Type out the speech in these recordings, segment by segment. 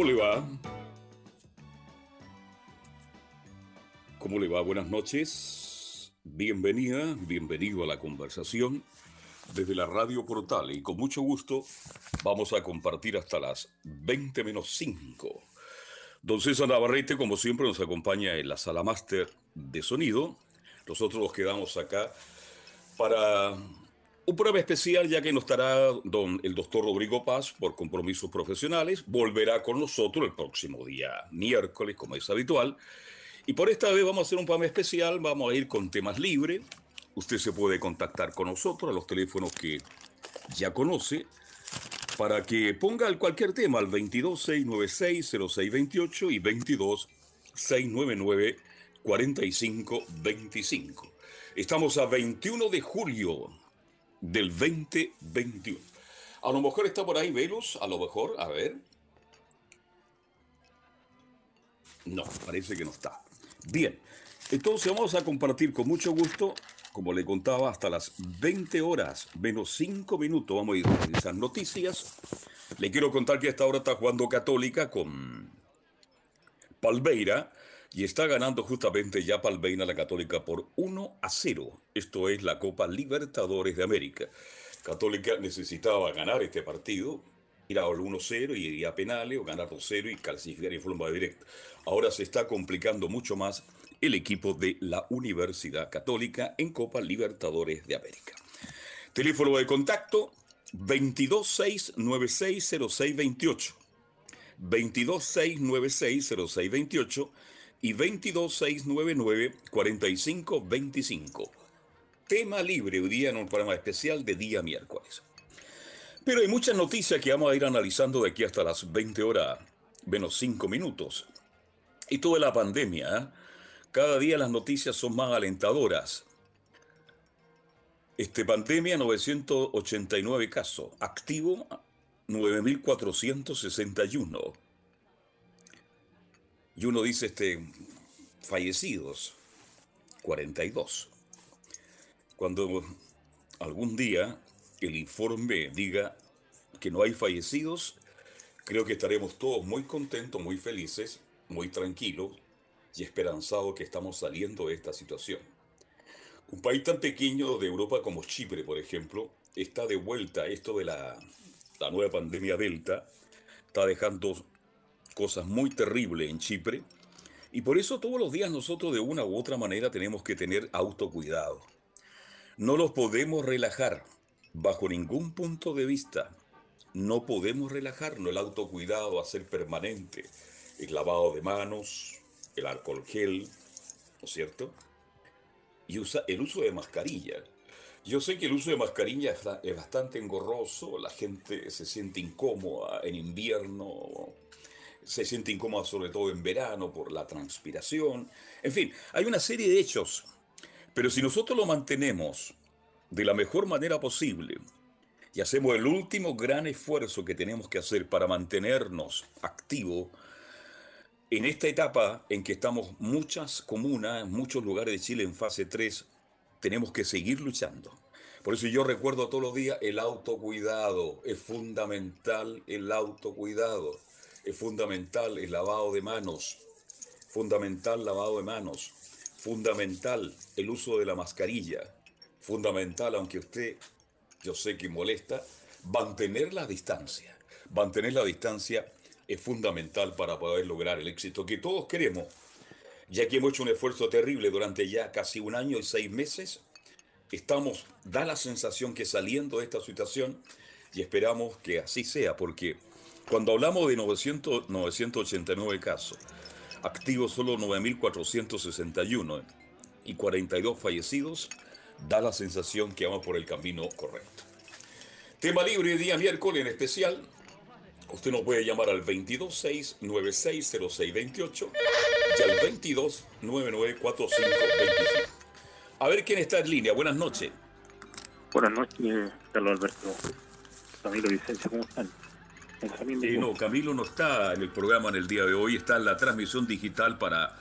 ¿Cómo le va? ¿Cómo le va? Buenas noches. Bienvenida, bienvenido a la conversación desde la Radio Portal y con mucho gusto vamos a compartir hasta las 20 menos 5. Don César Navarrete, como siempre, nos acompaña en la sala máster de sonido. Nosotros nos quedamos acá para un prueba especial, ya que no estará don, el doctor Rodrigo Paz por compromisos profesionales. Volverá con nosotros el próximo día, miércoles, como es habitual. Y por esta vez vamos a hacer un programa especial, vamos a ir con temas libres. Usted se puede contactar con nosotros a los teléfonos que ya conoce para que ponga cualquier tema al 226960628 y 226994525. Estamos a 21 de julio del 2021. A lo mejor está por ahí Velus, a lo mejor, a ver. No, parece que no está. Bien, entonces vamos a compartir con mucho gusto, como le contaba, hasta las 20 horas, menos 5 minutos, vamos a ir a esas noticias. Le quiero contar que a esta hora está jugando Católica con Palmeira y está ganando justamente ya Palmeira la Católica por 1 a 0. Esto es la Copa Libertadores de América. Católica necesitaba ganar este partido, ir al 1-0 y ir a penales o ganar 2-0 y clasificar en forma directa. Ahora se está complicando mucho más el equipo de la Universidad Católica en Copa Libertadores de América. Teléfono de contacto 226960628. 226960628 y 226994525. Tema libre hoy día en un programa especial de día miércoles. Pero hay muchas noticias que vamos a ir analizando de aquí hasta las 20 horas, menos 5 minutos. Y toda la pandemia, ¿eh? cada día las noticias son más alentadoras. Este pandemia 989 casos, activo 9461. Y uno dice este fallecidos 42. Cuando algún día el informe diga que no hay fallecidos, creo que estaremos todos muy contentos, muy felices, muy tranquilos y esperanzados que estamos saliendo de esta situación. Un país tan pequeño de Europa como Chipre, por ejemplo, está de vuelta. Esto de la, la nueva pandemia Delta está dejando cosas muy terribles en Chipre. Y por eso todos los días nosotros de una u otra manera tenemos que tener autocuidado. No los podemos relajar bajo ningún punto de vista. No podemos relajarnos. El autocuidado a ser permanente. El lavado de manos, el alcohol gel, ¿no es cierto? Y usa, el uso de mascarilla. Yo sé que el uso de mascarilla es bastante engorroso, la gente se siente incómoda en invierno, se siente incómoda sobre todo en verano por la transpiración. En fin, hay una serie de hechos. Pero si nosotros lo mantenemos de la mejor manera posible y hacemos el último gran esfuerzo que tenemos que hacer para mantenernos activos, en esta etapa en que estamos muchas comunas, muchos lugares de Chile en fase 3, tenemos que seguir luchando. Por eso yo recuerdo todos los días el autocuidado, es fundamental el autocuidado, es fundamental el lavado de manos, fundamental lavado de manos, fundamental el uso de la mascarilla, fundamental, aunque usted, yo sé que molesta, mantener la distancia, mantener la distancia es fundamental para poder lograr el éxito que todos queremos, ya que hemos hecho un esfuerzo terrible durante ya casi un año y seis meses. Estamos, da la sensación que saliendo de esta situación, y esperamos que así sea, porque cuando hablamos de 900, 989 casos, activos solo 9.461 y 42 fallecidos, da la sensación que vamos por el camino correcto. Tema libre día miércoles en especial. Usted nos puede llamar al 226960628 y al 22994525. A ver quién está en línea. Buenas noches. Buenas noches, Carlos Alberto. Camilo Vicencia, ¿cómo están? No, Camilo no está en el programa en el día de hoy, está en la transmisión digital para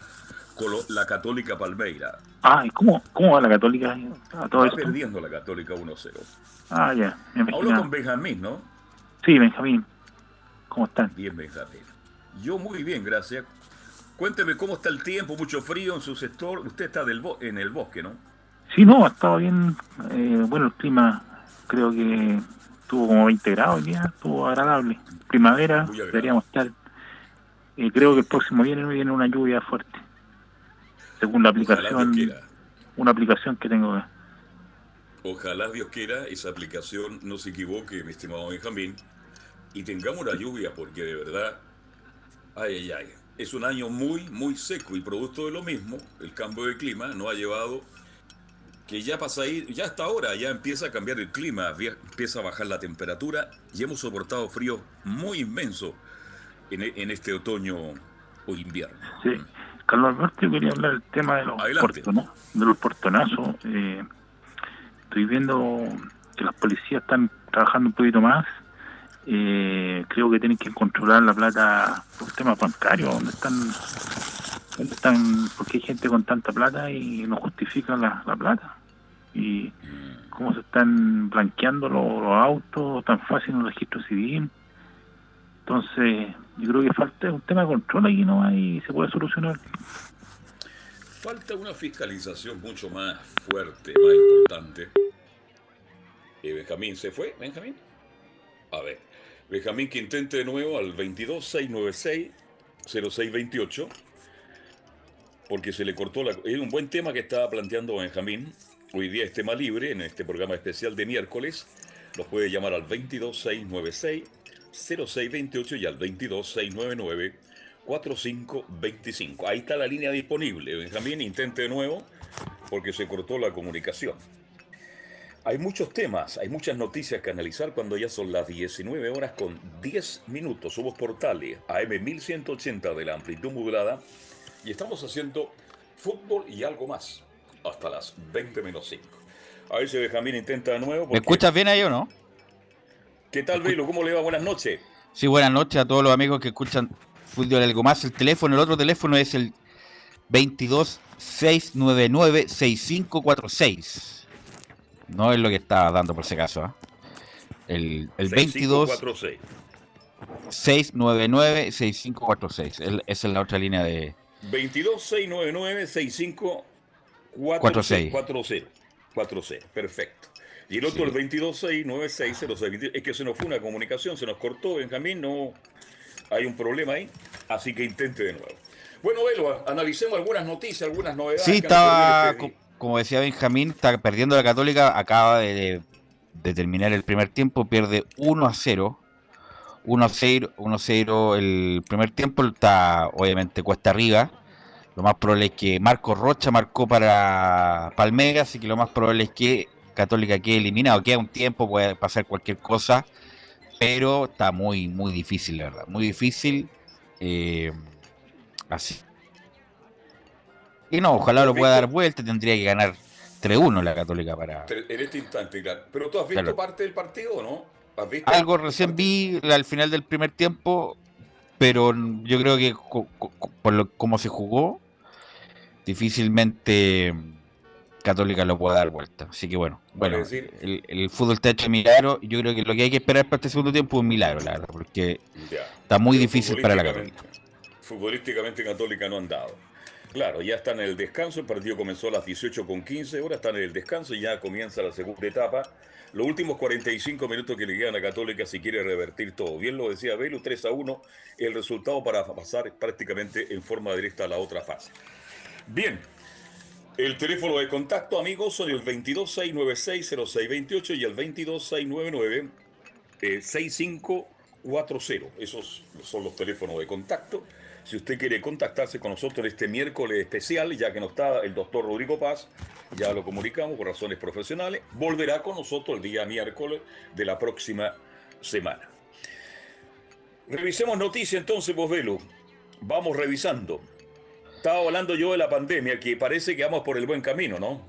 la Católica Palmeira. Ah, ¿y cómo, cómo va la Católica? A todo está perdiendo la Católica 1-0. Ah, ya. Hablo con Benjamín, ¿no? Sí, Benjamín. ¿Cómo están? Bien, Benjamín. Yo muy bien, gracias. Cuénteme cómo está el tiempo, mucho frío en su sector. Usted está del en el bosque, ¿no? Sí, no, ha estado bien. Eh, bueno, el clima creo que estuvo como 20 grados día, estuvo agradable. Primavera, deberíamos estar. y creo que el próximo viene viene una lluvia fuerte. Según la aplicación. Una aplicación que tengo. Ojalá Dios quiera esa aplicación no se equivoque, mi estimado Benjamín, y tengamos la lluvia, porque de verdad, ay, ay, ay, es un año muy, muy seco y producto de lo mismo, el cambio de clima no ha llevado que ya pasa ahí, ya hasta ahora ya empieza a cambiar el clima, empieza a bajar la temperatura y hemos soportado frío muy inmenso en, en este otoño o invierno. Sí, Carlos Alberto, yo quería hablar del tema de los, portonazos, de los portonazos. Eh, estoy viendo que las policías están trabajando un poquito más. Eh, creo que tienen que controlar la plata por temas bancarios, donde están, están, porque hay gente con tanta plata y no justifica la plata y cómo se están blanqueando los, autos tan fácil en el registro civil. Entonces, yo creo que falta un tema de control ahí no hay se puede solucionar. Falta una fiscalización mucho más fuerte, más importante. ¿Y Benjamín se fue? ¿Benjamín? A ver, Benjamín que intente de nuevo al 22696-0628, porque se le cortó la... Es un buen tema que estaba planteando Benjamín, Hoy día es tema libre en este programa especial de miércoles. Nos puede llamar al 22696-0628 y al 22699-4525. Ahí está la línea disponible. Benjamín, intente de nuevo porque se cortó la comunicación. Hay muchos temas, hay muchas noticias que analizar cuando ya son las 19 horas con 10 minutos. Somos Portales, AM 1180 de la amplitud modulada y estamos haciendo fútbol y algo más hasta las 20 menos 5. A ver si Benjamín intenta de nuevo. ¿Me escuchas bien ahí o no? ¿Qué tal, Velo? ¿Cómo le va? Buenas noches. Sí, buenas noches a todos los amigos que escuchan Fútbol Algo Más. El teléfono, el otro teléfono es el 226996546. No es lo que estaba dando por ese caso. ¿eh? El, el 22 699-6546. Esa es la otra línea de. 22699-6546. 4-0. 4-0. Perfecto. Y el otro, el 22-6-9-6-0-6. Es que se nos fue una comunicación, se nos cortó, Benjamín, no hay un problema ahí, así que intente de nuevo. Bueno, Velo, analicemos algunas noticias, algunas novedades. Sí, estaba, como decía Benjamín, está perdiendo la Católica, acaba de, de terminar el primer tiempo, pierde 1 a 0. 1 a 0, 1 a 0 el primer tiempo, está obviamente cuesta arriba lo más probable es que Marco Rocha marcó para Palmega, así que lo más probable es que Católica quede eliminado. Queda un tiempo, puede pasar cualquier cosa, pero está muy, muy difícil, la verdad. Muy difícil. Eh, así. Y no, ojalá lo pueda dar vuelta, tendría que ganar 3-1 la Católica para... En este instante, claro. Pero tú has visto parte del partido, o ¿no? Algo recién vi al final del primer tiempo, pero yo creo que por lo, como se jugó, difícilmente Católica lo pueda dar vuelta. Así que bueno, bueno, el, fútbol está hecho milagro. Yo creo que lo que hay que esperar para este segundo tiempo es un milagro, la verdad, porque está muy difícil para la Católica. Futbolísticamente Católica no han dado. Claro, ya están en el descanso, el partido comenzó a las 18 con 15 horas, están en el descanso y ya comienza la segunda etapa. Los últimos 45 minutos que le quedan a Católica si quiere revertir todo. Bien lo decía Velo, 3 a 1, el resultado para pasar prácticamente en forma directa a la otra fase. Bien, el teléfono de contacto, amigos, son el 226960628 y el 22699-6546. 40. Esos son los teléfonos de contacto. Si usted quiere contactarse con nosotros este miércoles especial, ya que no está el doctor Rodrigo Paz, ya lo comunicamos por razones profesionales, volverá con nosotros el día miércoles de la próxima semana. Revisemos noticias entonces, Velo. Vamos revisando. Estaba hablando yo de la pandemia, que parece que vamos por el buen camino, ¿no?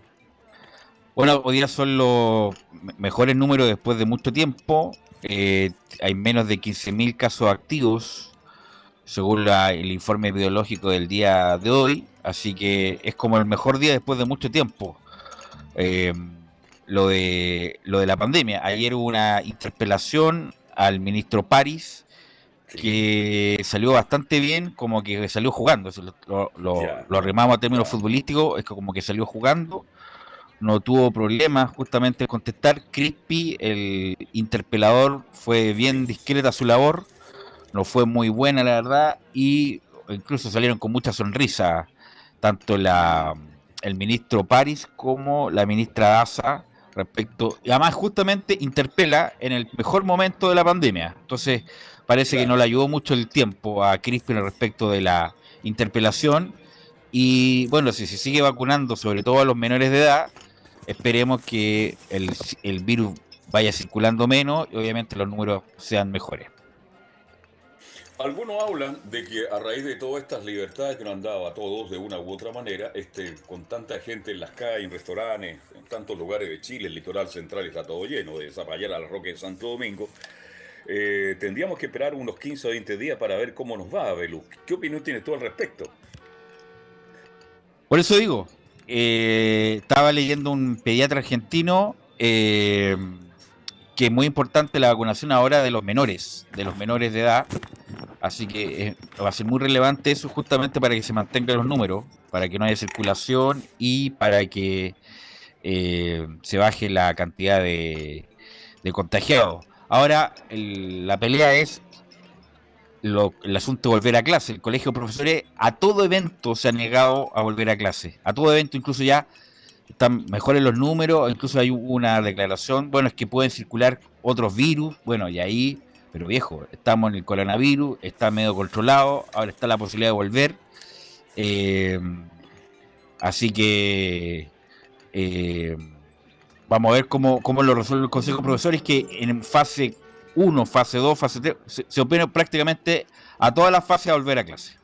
Bueno, hoy día son los mejores números después de mucho tiempo. Eh, hay menos de 15.000 casos activos, según el informe biológico del día de hoy. Así que es como el mejor día después de mucho tiempo. Eh, lo, de, lo de la pandemia. Ayer hubo una interpelación al ministro París que salió bastante bien, como que salió jugando. Lo, lo, lo arrimamos a términos futbolísticos, es como que salió jugando no tuvo problemas justamente en contestar. Crispy, el interpelador, fue bien discreta su labor, no fue muy buena la verdad, y incluso salieron con mucha sonrisa, tanto la, el ministro París como la ministra Daza respecto, y además justamente interpela en el mejor momento de la pandemia. Entonces parece que no le ayudó mucho el tiempo a Crispy respecto de la interpelación. Y bueno, si se sigue vacunando, sobre todo a los menores de edad, esperemos que el, virus vaya circulando menos y obviamente los números sean mejores. Algunos hablan de que a raíz de todas estas libertades que nos han dado a todos de una u otra manera, este, con tanta gente en las calles, en restaurantes, en tantos lugares de Chile, el litoral central está todo lleno, de Zapallar al Roque de Santo Domingo, eh, tendríamos que esperar unos 15 o 20 días para ver cómo nos va, Belú. ¿Qué opinión tienes tú al respecto? Por eso digo, eh, estaba leyendo un pediatra argentino eh, que es muy importante la vacunación ahora de los menores, de los menores de edad. Así que eh, va a ser muy relevante eso justamente para que se mantengan los números, para que no haya circulación y para que se baje la cantidad de, contagiados. Ahora la pelea es el asunto de volver a clase. El colegio de profesores a todo evento se ha negado a volver a clase. A todo evento, incluso ya están mejores los números, incluso hay una declaración, bueno, es que pueden circular otros virus, bueno, y ahí, pero viejo, estamos en el coronavirus, está medio controlado, ahora está la posibilidad de volver. Eh, así que eh, vamos a ver cómo, cómo lo resuelve el Consejo de Profesores, que en fase 1, fase 2, fase 3, se, se prácticamente a todas las fases a volver a clase.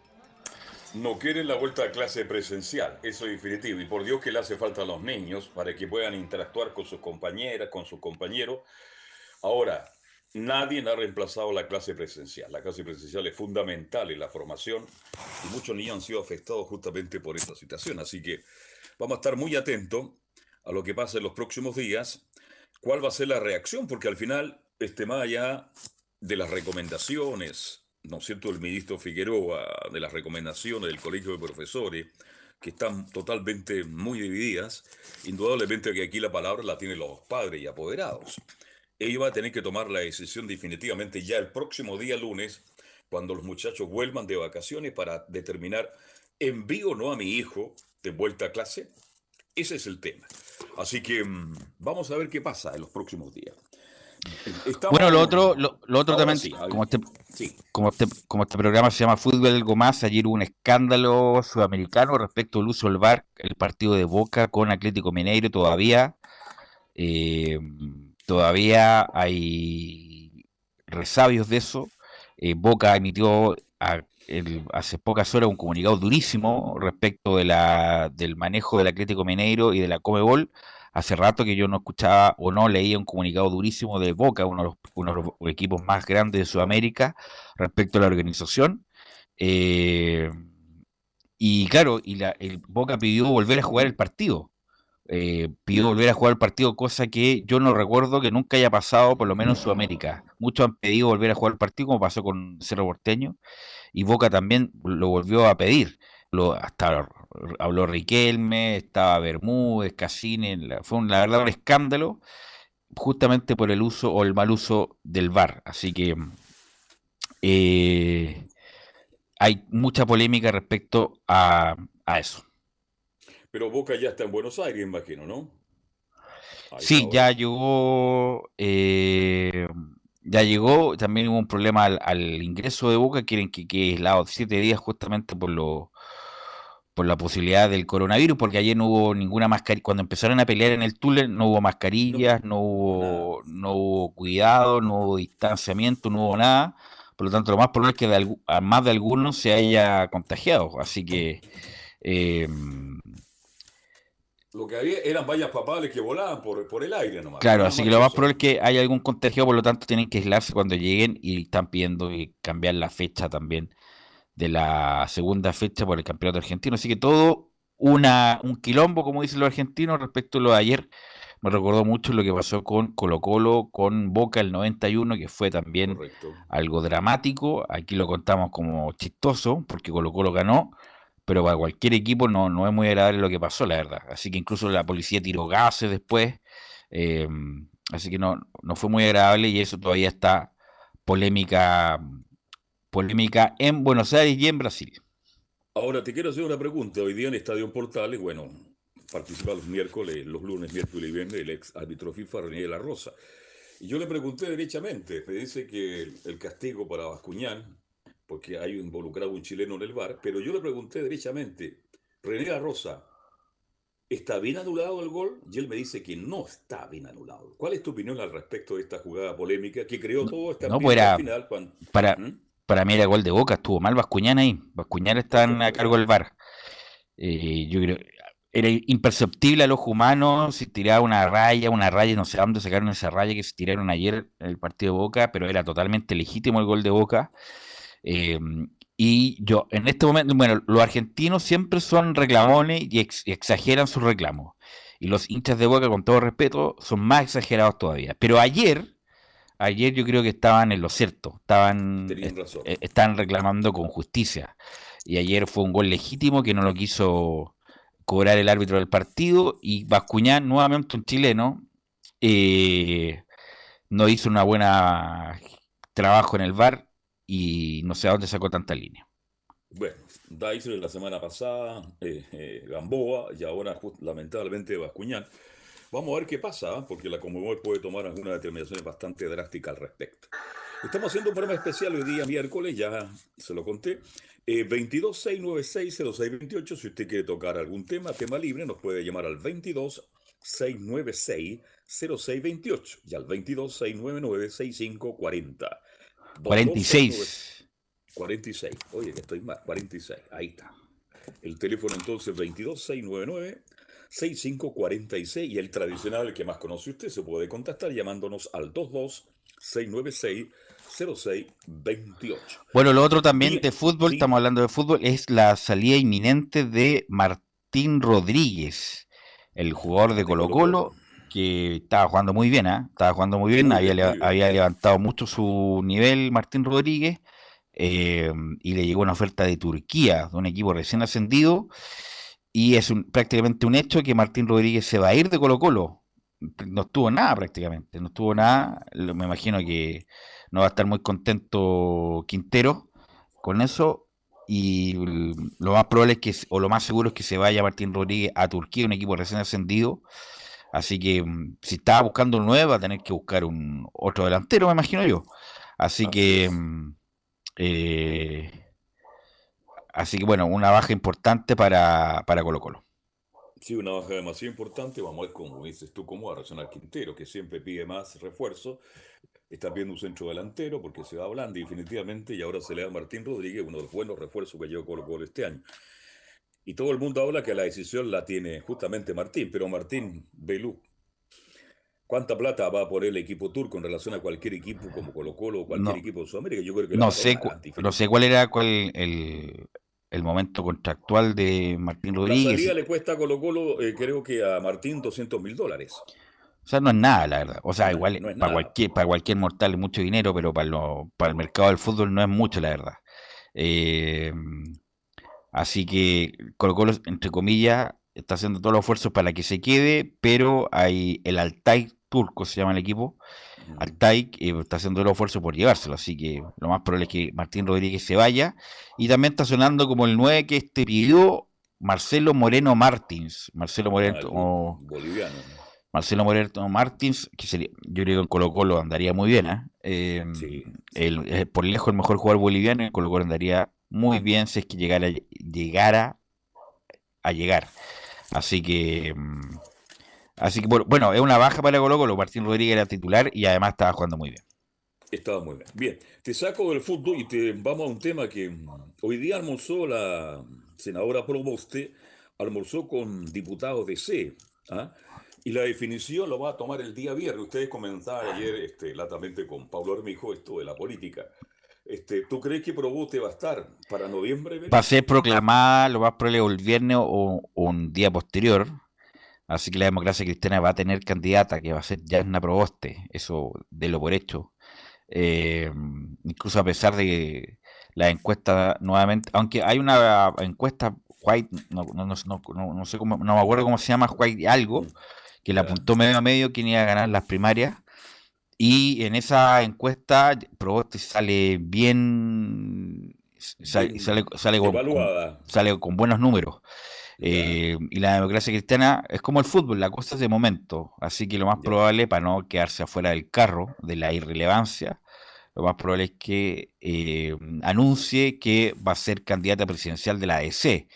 No quieren la vuelta a clase presencial, eso es definitivo. Y por Dios que le hace falta a los niños para que puedan interactuar con sus compañeras, con sus compañeros. Ahora, nadie ha reemplazado la clase presencial. La clase presencial es fundamental en la formación y muchos niños han sido afectados justamente por esta situación. Así que vamos a estar muy atentos a lo que pasa en los próximos días, cuál va a ser la reacción, porque al final este, más allá de las recomendaciones, ¿no es cierto?, el ministro Figueroa, de las recomendaciones del Colegio de Profesores, que están totalmente muy divididas, indudablemente que aquí la palabra la tienen los padres y apoderados. Ellos van a tener que tomar la decisión definitivamente ya el próximo día lunes, cuando los muchachos vuelvan de vacaciones para determinar, ¿envío o no a mi hijo de vuelta a clase? Ese es el tema. Así que mm, vamos a ver qué pasa en los próximos días bueno, lo otro, lo, otro también, como, este, como, este, como este programa se llama Fútbol Algo Más, ayer hubo un escándalo sudamericano respecto al uso del VAR, el partido de Boca con Atlético Mineiro todavía. Eh, todavía hay resabios de eso. Eh, Boca emitió hace pocas horas un comunicado durísimo respecto de la, del manejo del Atlético Mineiro y de la Comebol Hace rato que yo no escuchaba o no leía un comunicado durísimo de Boca, uno de los, uno de los equipos más grandes de Sudamérica, respecto a la organización. Eh, y claro, y la, el Boca pidió volver a jugar el partido. Eh, pidió volver a jugar el partido, cosa que yo no recuerdo que nunca haya pasado, por lo menos en Sudamérica. Muchos han pedido volver a jugar el partido, como pasó con Cerro Porteño, y Boca también lo volvió a pedir. Lo, hasta habló Riquelme, estaba Bermúdez, Casini, fue la verdad un escándalo justamente por el uso o el mal uso del VAR. Así que eh, hay mucha polémica respecto a, eso. Pero Boca ya está en Buenos Aires, imagino, ¿no? sí, ya llegó, eh, ya llegó, también hubo un problema al, ingreso de Boca, quieren que quede aislado siete días justamente por lo por la posibilidad del coronavirus, porque ayer no hubo ninguna mascarilla, cuando empezaron a pelear en el túnel no hubo mascarillas, no, hubo, no hubo cuidado, no hubo distanciamiento, no hubo nada, por lo tanto lo más probable es que de, a más de algunos se haya contagiado, así que... Eh, lo que había eran vallas papales que volaban por, por el aire nomás. Claro, así que lo más probable es que haya algún contagiado, por lo tanto tienen que aislarse cuando lleguen y están pidiendo cambiar la fecha también de la segunda fecha por el campeonato argentino. Así que todo una, un quilombo, como dicen los argentinos, respecto a lo de ayer. Me recordó mucho lo que pasó con Colo Colo, con Boca el 91, que fue también algo dramático. Aquí lo contamos como chistoso, porque Colo Colo ganó, pero para cualquier equipo no, no es muy agradable lo que pasó, la verdad. Así que incluso la policía tiró gases después. Eh, así que no, no fue muy agradable y eso todavía está polémica, polémica en Buenos Aires y en Brasil. Ahora te quiero hacer una pregunta. Hoy día en Estadio Portales, bueno, participa los miércoles, los lunes, miércoles y viernes el ex árbitro FIFA René de la Rosa. Y yo le pregunté derechamente, me dice que el castigo para Bascuñán porque hay involucrado un chileno en el bar, pero yo le pregunté derechamente, René Rosa, ¿está bien anulado el gol? Y él me dice que no está bien anulado. ¿Cuál es tu opinión al respecto de esta jugada polémica que creó todo este no, pues final? Para, ¿Mm? para mí era gol de boca, estuvo mal Bascuñán ahí. Bascuñán está a cargo del bar. Eh, yo creo era imperceptible a los humanos si tiraba una raya, una raya, no sé dónde sacaron esa raya que se tiraron ayer en el partido de Boca, pero era totalmente legítimo el gol de Boca. Em, y yo, en este momento, bueno, los argentinos siempre son reclamones y, exageran sus reclamos. Y los hinchas de Boca, con todo respeto, son más exagerados todavía. Pero ayer, ayer yo creo que estaban en lo cierto. Estaban, eh, estaban reclamando con justicia. Y ayer fue un gol legítimo que no lo quiso cobrar el árbitro del partido. Y Bascuñán, nuevamente un chileno, eh, no hizo una buena trabajo en el VAR y no sé a dónde sacó tanta línea. Bueno, Dyson la semana pasada, eh, eh, Gamboa y ahora lamentablemente Bascuñán. Vamos a ver qué pasa, ¿ah? porque la Commonwealth puede tomar algunas determinaciones bastante drásticas al respecto. Estamos haciendo un programa especial hoy día miércoles, ya se lo conté. Eh, 22-696-0628, si usted quiere tocar algún tema, tema libre, nos puede llamar al 22-696-0628 y al 22-699-6540. 46. 46. Oye, que estoy más. 46. Ahí está. El teléfono entonces 22699 6546 y el tradicional que más conoce usted se puede contactar llamándonos al 22696 0628. Bueno, lo otro también de fútbol, estamos hablando de fútbol, es la salida inminente de Martín Rodríguez, el jugador de Colo Colo, que estaba jugando muy bien, ¿eh? estaba jugando muy bien, había, había levantado mucho su nivel Martín Rodríguez eh, y le llegó una oferta de Turquía, de un equipo recién ascendido, y es prácticamente un hecho que Martín Rodríguez se va a ir de Colo Colo. No estuvo nada prácticamente, no estuvo nada, me imagino que no va a estar muy contento Quintero con eso, y lo más probable es que, o lo más seguro es que se vaya Martín Rodríguez a Turquía, un equipo recién ascendido, Así que mm, si estaba buscando un nuevo, va a tener que buscar un otro delantero, me imagino yo. Así, que. Mm, eh, así que bueno, una baja importante para, para Colo Colo. Sí, una baja demasiado importante. Vamos a ver cómo dices tú, cómo va a reaccionar Quintero, que siempre pide más refuerzo. Está viendo un centro delantero porque se va hablando definitivamente y ahora se le da a Martín Rodríguez, uno de los buenos refuerzos que llevó Colo Colo este año. Y todo el mundo habla que la decisión la tiene justamente Martín, pero Martín Belú, ¿cuánta plata va a poner el equipo turco en relación a cualquier equipo como Colo Colo o cualquier equipo de Sudamérica? Yo creo que no, sé, no sé cuál era cuál el, el, momento contractual de Martín Rodríguez. La salida le cuesta a Colo Colo, eh, creo que a Martín 200 mil dólares. O sea, no es nada, la verdad. O sea, igual para, cualquier, para cualquier mortal es mucho dinero, pero para, lo, para el mercado del fútbol no es mucho, la verdad. Eh, Así que Colo Colo, entre comillas, está haciendo todos los esfuerzos para que se quede, pero hay el Altay turco, se llama el equipo, Altay eh, está haciendo los esfuerzos por llevárselo, así que lo más probable es que Martín Rodríguez se vaya. Y también está sonando como el 9 que este pidió Marcelo Moreno Martins. Marcelo Moreno, boliviano. Marcelo Moreno Martins, que sería, yo creo que en Colo Colo andaría muy bien, ¿eh? Em, el, por lejos el mejor jugador boliviano, en Colo Colo andaría muy bien si es que llegara, llegara a llegar. Así que... Em, así que bueno, es una baja para Colo Colo. Martín Rodríguez era titular y además estaba jugando muy bien. Estaba muy bien. Bien, te saco del fútbol y te vamos a un tema que hoy día almorzó la senadora Proboste, almorzó con diputados de C. ¿ah? Y la definición lo va a tomar el día viernes. Ustedes comentaban ayer este, latamente con Pablo Armijo esto de la política. Este, ¿Tú crees que Proboste va a estar para noviembre? Va a ser proclamada lo más probable el viernes o, un día posterior. Así que la democracia cristiana va a tener candidata que va a ser una Proboste. Eso de lo por hecho. Eh, incluso a pesar de que la encuesta nuevamente, aunque hay una encuesta White, no, no, no, no, sé cómo, no me acuerdo cómo se llama, White algo, que le apuntó medio a medio quién iba a ganar las primarias. Y en esa encuesta, Proboste sale bien, sale, sale, sale, con, buenos números. Eh, y la democracia cristiana es como el fútbol, la cosa es de momento. Así que lo más probable, para no quedarse afuera del carro, de la irrelevancia, lo más probable es que eh, anuncie que va a ser candidata presidencial de la ADC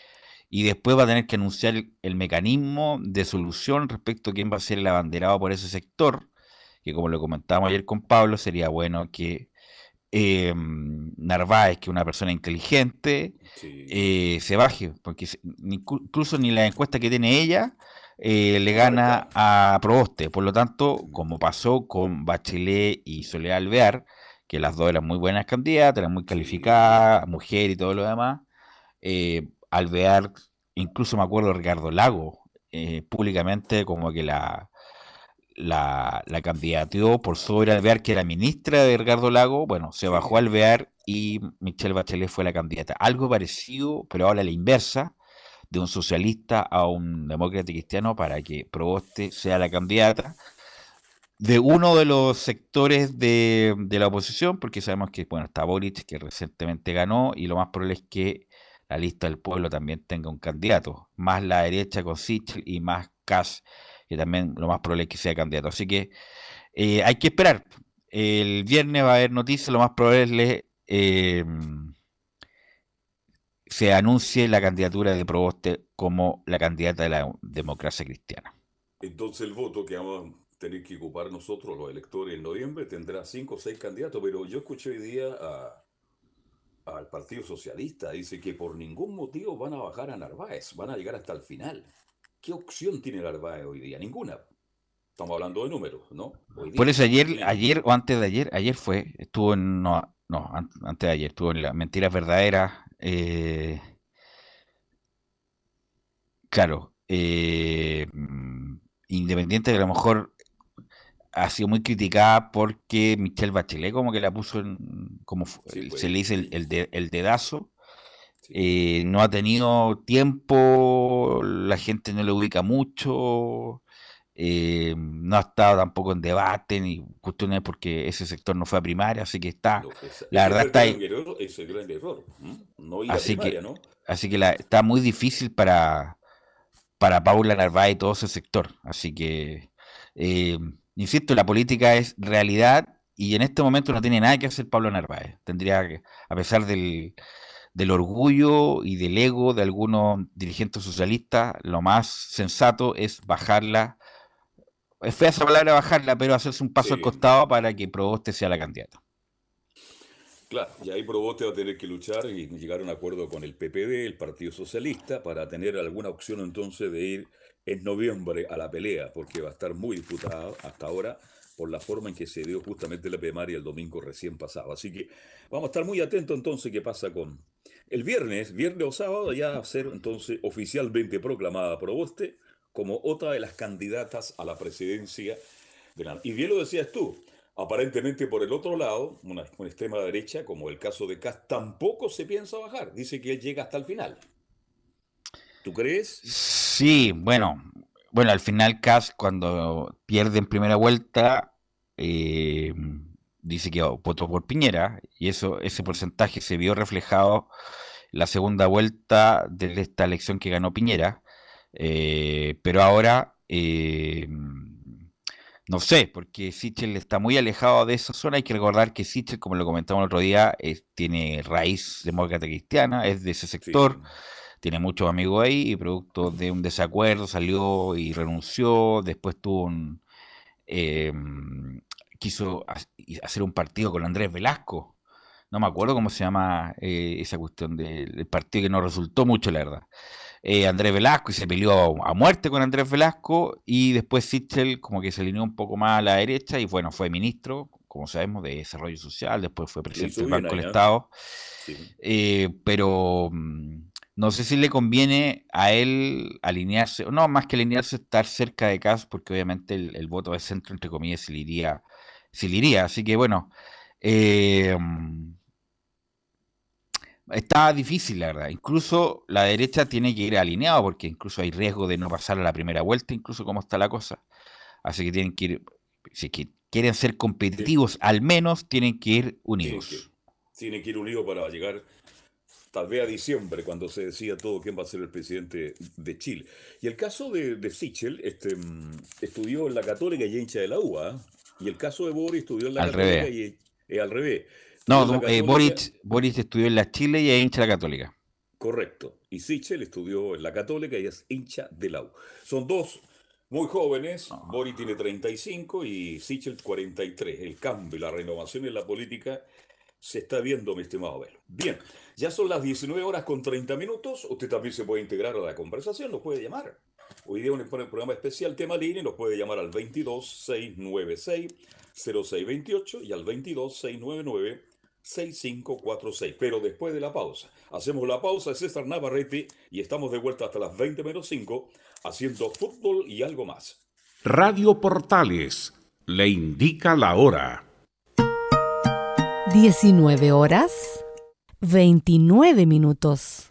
y después va a tener que anunciar el, mecanismo de solución respecto a quién va a ser el abanderado por ese sector, que como lo comentábamos ayer con Pablo, sería bueno que eh, Narváez, que es una persona inteligente, eh, se baje, porque incluso ni la encuesta que tiene ella eh, le gana a Proboste. Por lo tanto, como pasó con Bachelet y Soledad Alvear, que las dos eran muy buenas candidatas, eran muy calificadas, mujer y todo lo demás, eh, Alvear, incluso me acuerdo Ricardo Lago, públicamente como que la, la, la candidateó por sobre Alvear, que era ministra de Ricardo Lago, bueno, se bajó Alvear y Michelle Bachelet fue la candidata. Algo parecido, pero ahora la inversa, de un socialista a un demócrata cristiano para que Proboste sea la candidata de uno de los sectores de, de, la oposición, porque sabemos que bueno, está Boric, que recientemente ganó, y lo más probable es que la lista del pueblo también tenga un candidato, más la derecha con Sichel y más Kass, que también lo más probable es que sea candidato. Así que eh, hay que esperar. El viernes va a haber noticias, lo más probable eh, se anuncie la candidatura de Proboste como la candidata de la democracia cristiana. Entonces el voto que vamos a tener que ocupar nosotros, los electores, en noviembre tendrá cinco o seis candidatos, pero yo escuché hoy día al Partido Socialista. Dice que por ningún motivo van a bajar a Narváez, van a llegar hasta el final. ¿Qué opción tiene Narváez hoy día? Ninguna. Estamos hablando de números, ¿no? por eso ayer, ayer o antes de ayer, ayer fue, estuvo en, no, no, antes de ayer, estuvo en las mentiras verdaderas. Eh, claro, eh, mm, independiente de a lo mejor ha sido muy criticada porque Michelle Bachelet como que la puso en, como pues, se le dice el, el, dedazo. Eh, no ha tenido tiempo, la gente no le ubica mucho, eh, no ha estado tampoco en debate ni cuestiones porque ese sector no fue a primaria, así que está, la verdad está ahí. así que, Así que está muy difícil para, para Paula Narváez y todo ese sector, así que eh, Insisto, la política es realidad y en este momento no tiene nada que hacer Pablo Narváez. Tendría que, a pesar del, orgullo y del ego de algunos dirigentes socialistas, lo más sensato es bajarla. Es fea esa palabra bajarla, pero hacerse un paso al costado para que Proboste sea la candidata. Claro, y ahí Proboste va a tener que luchar y llegar a un acuerdo con el PPD, el Partido Socialista, para tener alguna opción entonces de ir en noviembre a la pelea, porque va a estar muy disputada hasta ahora por la forma en que se dio justamente la primaria el domingo recién pasado. Así que vamos a estar muy atentos entonces qué pasa con el viernes, viernes o sábado, ya a ser entonces oficialmente proclamada Proboste como otra de las candidatas a la presidencia de la... Y bien lo decías tú, aparentemente por el otro lado, una, extrema derecha, como el caso de Cast, tampoco se piensa bajar. Dice que él llega hasta el final. ¿Tú crees? Sí, bueno, bueno, al final Kass cuando pierde en primera vuelta eh, dice que votó por Piñera y eso ese porcentaje se vio reflejado en la segunda vuelta de esta elección que ganó Piñera, eh, pero ahora eh, no sé, porque Sichel está muy alejado de esa zona. Hay que recordar que Sichel, como lo comentamos el otro día, tiene raíz demócrata cristiana, es de ese sector, tiene muchos amigos ahí y producto de un desacuerdo salió y renunció. Después tuvo un. Em, quiso hacer un partido con Andrés Velasco. No me acuerdo cómo se llama eh, esa cuestión del partido que no resultó mucho, la verdad. Eh, Andrés Velasco y se peleó a, muerte con Andrés Velasco y después Sichel como que se alineó un poco más a la derecha y bueno, fue ministro, como sabemos, de Desarrollo Social, después fue presidente del Banco del Estado, eh, pero mm, no sé si le conviene a él alinearse, no, más que alinearse, estar cerca de Cas, porque obviamente el, voto de centro, entre comillas, se le iría, se le iría, así que bueno, eh, mm, está difícil, la verdad. Incluso la derecha tiene que ir alineado porque incluso hay riesgo de no pasar a la primera vuelta, incluso como está la cosa. Así que tienen que ir, si quieren ser competitivos, al menos tienen que ir unidos. Tienen que, ir unidos para llegar tal vez a diciembre, cuando se decida todo quién va a ser el presidente de Chile. Y el caso de, de Sichel, este, mm, estudió en la Católica y hincha de la UA, y el caso de Boris estudió en la Católica y es al revés. No, eh, Boris, estudió en la Chile y es hincha de la Católica. Correcto. Y Sichel estudió en la Católica y es hincha de la U. Son dos muy jóvenes. Boris tiene 35 y Sichel 43. El cambio, la renovación en la política se está viendo, mi estimado Belo. Bien, ya son las 19 horas con 30 minutos. Usted también se puede integrar a la conversación, nos puede llamar. Hoy día un programa especial tema línea nos puede llamar al 22 696 0628 y al 22 699 6546. Pero después de la pausa, hacemos la pausa, es César Navarrete y estamos de vuelta hasta las 20 menos 5 haciendo fútbol y algo más. Radio Portales le indica la hora. 19 horas 29 minutos.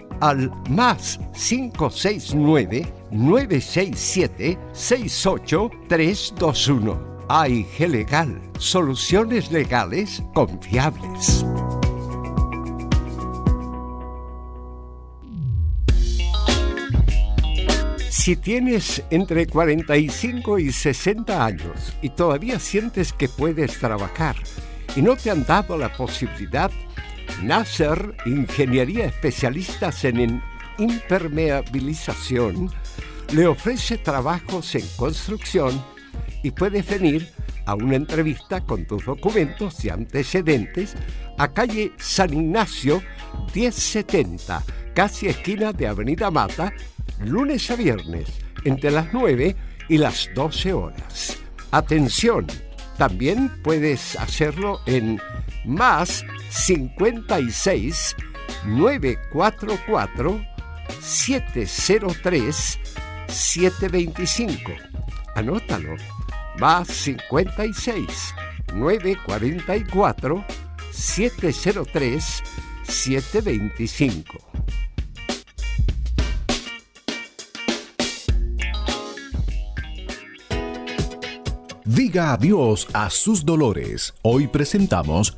al más 569 967-68321. AIG Legal, soluciones legales confiables. Si tienes entre 45 y 60 años y todavía sientes que puedes trabajar y no te han dado la posibilidad, Nasser Ingeniería Especialistas en Impermeabilización le ofrece trabajos en construcción y puedes venir a una entrevista con tus documentos y antecedentes a calle San Ignacio 1070, casi esquina de Avenida Mata, lunes a viernes, entre las 9 y las 12 horas. Atención, también puedes hacerlo en más 56 944 703 725. Anótalo. Más 56 944 703 725. Diga adiós a sus dolores. Hoy presentamos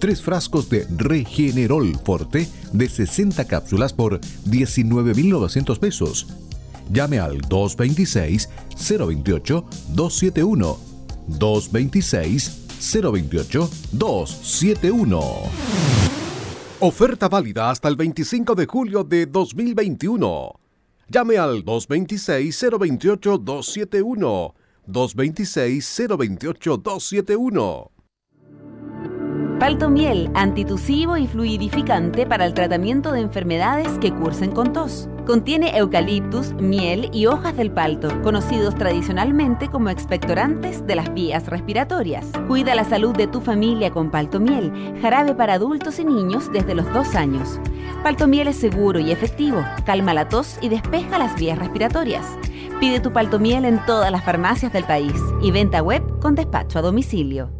Tres frascos de Regenerol Forte de 60 cápsulas por 19.900 pesos. Llame al 226-028-271. 226-028-271. Oferta válida hasta el 25 de julio de 2021. Llame al 226-028-271. 226-028-271. Palto miel, antitusivo y fluidificante para el tratamiento de enfermedades que cursen con tos. Contiene eucaliptus, miel y hojas del palto, conocidos tradicionalmente como expectorantes de las vías respiratorias. Cuida la salud de tu familia con palto miel, jarabe para adultos y niños desde los dos años. Palto miel es seguro y efectivo, calma la tos y despeja las vías respiratorias. Pide tu palto miel en todas las farmacias del país y venta web con despacho a domicilio.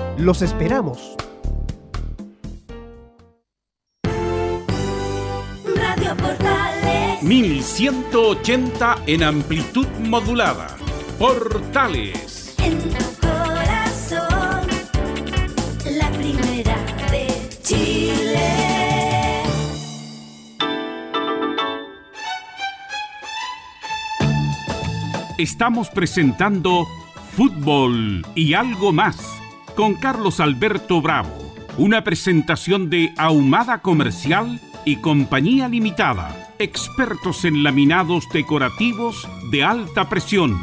Los esperamos. Radio Portales 1180 en amplitud modulada. Portales. En tu corazón, la primera de Chile. Estamos presentando Fútbol y algo más con Carlos Alberto Bravo. Una presentación de Ahumada Comercial y Compañía Limitada, expertos en laminados decorativos de alta presión.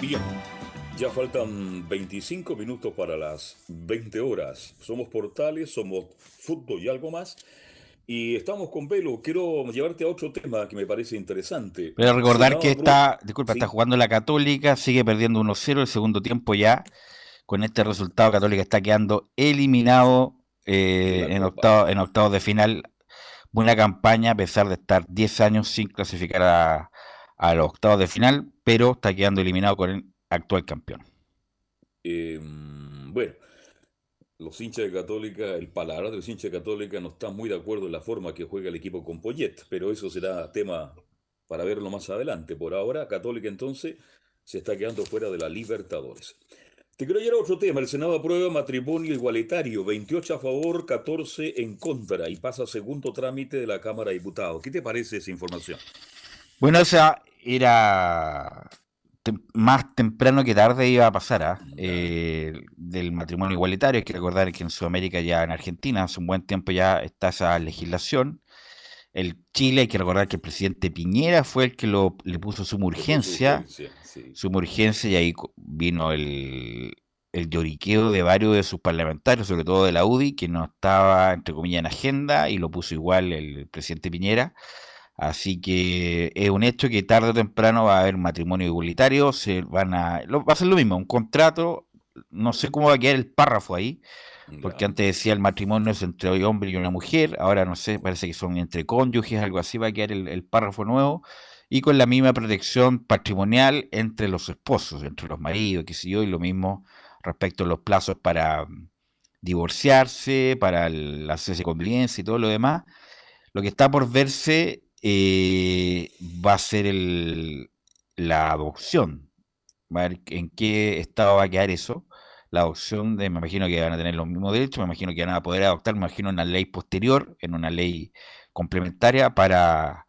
Bien, ya faltan 25 minutos para las 20 horas. Somos Portales, somos Fútbol y algo más. Y estamos con Velo. Quiero llevarte a otro tema que me parece interesante. Pero recordar que está, disculpa, está jugando la Católica, sigue perdiendo 1-0 el segundo tiempo ya. Con este resultado, Católica está quedando eliminado eh, en, octavo, en octavos de final. Buena campaña, a pesar de estar 10 años sin clasificar a, a los octavos de final, pero está quedando eliminado con el actual campeón. Eh, bueno, los hinchas de Católica, el paladar de los hinchas de Católica no está muy de acuerdo en la forma que juega el equipo con Poyet, pero eso será tema para verlo más adelante. Por ahora, Católica entonces se está quedando fuera de la Libertadores. Te quiero llevar a otro tema. El Senado aprueba matrimonio igualitario, 28 a favor, 14 en contra, y pasa segundo trámite de la Cámara de Diputados. ¿Qué te parece esa información? Bueno, esa era más temprano que tarde iba a pasar ¿ah? eh, del matrimonio igualitario. Hay que recordar que en Sudamérica ya en Argentina hace un buen tiempo ya está esa legislación. El Chile, hay que recordar que el presidente Piñera fue el que lo, le puso su urgencia, su urgencia y ahí vino el, el lloriqueo de varios de sus parlamentarios, sobre todo de la UDI, que no estaba, entre comillas, en agenda y lo puso igual el presidente Piñera. Así que es un hecho que tarde o temprano va a haber matrimonio igualitario, se van a, va a ser lo mismo, un contrato, no sé cómo va a quedar el párrafo ahí, porque antes decía el matrimonio es entre un hombre y una mujer, ahora no sé, parece que son entre cónyuges, algo así, va a quedar el, párrafo nuevo, y con la misma protección patrimonial entre los esposos, entre los maridos, qué sé yo, y lo mismo respecto a los plazos para divorciarse, para la hacerse convivencia y todo lo demás. Lo que está por verse eh, va a ser el, la adopción. Va a ver en qué estado va a quedar eso. La adopción, de, me imagino que van a tener los mismos derechos, me imagino que van a poder adoptar, me imagino, en una ley posterior, en una ley complementaria para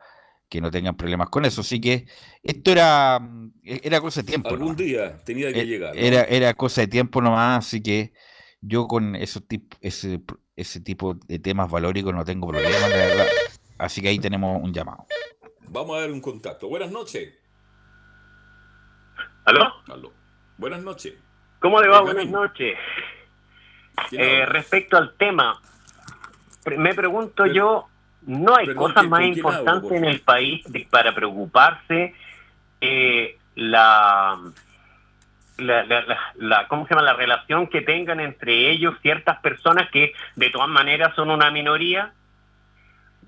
que no tengan problemas con eso. Así que esto era, era cosa de tiempo. Algún día tenía que e, llegar. Era, era cosa de tiempo nomás, así que yo con esos tip, ese, ese tipo de temas valóricos no tengo problema, la verdad. Así que ahí tenemos un llamado. Vamos a dar un contacto. Buenas noches. ¿Aló? Aló. Buenas noches. ¿Cómo le va? Buenas noches. Eh, respecto al tema, me pregunto yo, ¿no hay cosas más importantes en el país para preocuparse? Eh, la, la, ¿cómo se llama? La relación que tengan entre ellos ciertas personas que de todas maneras son una minoría.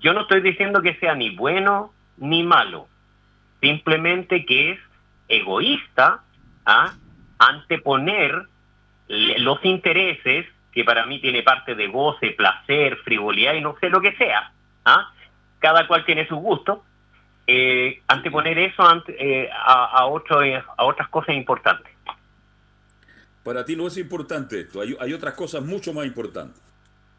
Yo no estoy diciendo que sea ni bueno ni malo, simplemente que es egoísta ¿ah? anteponer los intereses, que para mí tiene parte de goce, placer, frivolidad y no sé lo que sea, ¿ah? cada cual tiene su gusto, eh, anteponer eso eh, a, otro, a otras cosas importantes. Para ti no es importante esto, hay otras cosas mucho más importantes.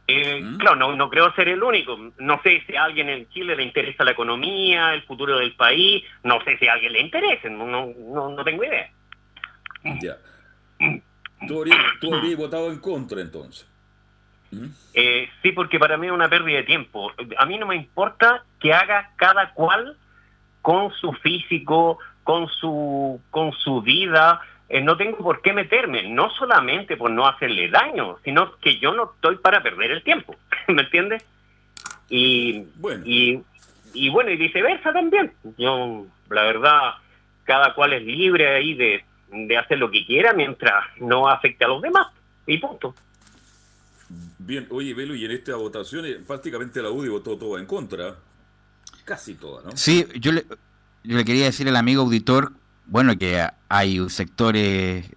Eh, ¿Mm? Claro, no, no creo ser el único. No sé si a alguien en Chile le interesa la economía, el futuro del país. No sé si a alguien le interesa. No, no, no tengo idea. Ya. ¿Tú habrías, votado en contra entonces? ¿Mm? Eh, sí, porque para mí es una pérdida de tiempo. A mí no me importa que haga cada cual con su físico, con su, con su vida, eh, no tengo por qué meterme, no solamente por no hacerle daño, sino que yo no estoy para perder el tiempo, ¿me entiendes? Y bueno. Y, y bueno, y viceversa también. Yo, la verdad, cada cual es libre ahí de, de hacer lo que quiera mientras no afecte a los demás, y punto. Bien, oye, Velo, y en esta votación prácticamente la UDI votó todo en contra. Casi toda, ¿no? Sí, yo le, yo le quería decir al amigo auditor bueno, que hay sectores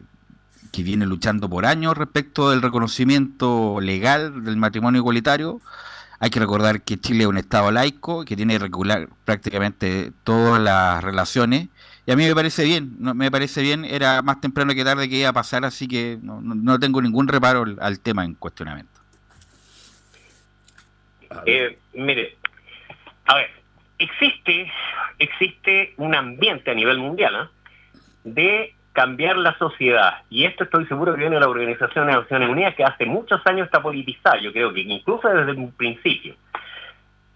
que vienen luchando por años respecto del reconocimiento legal del matrimonio igualitario. Hay que recordar que Chile es un Estado laico que tiene que regular prácticamente todas las relaciones. Y a mí me parece bien, no, me parece bien, era más temprano que tarde que iba a pasar, así que no, tengo ningún reparo al, tema en cuestionamiento. Eh, mire, a ver, existe, existe un ambiente a nivel mundial, ¿eh? De cambiar la sociedad. Y esto estoy seguro que viene de la Organización de Naciones Unidas, que hace muchos años está politizada, yo creo que incluso desde un principio.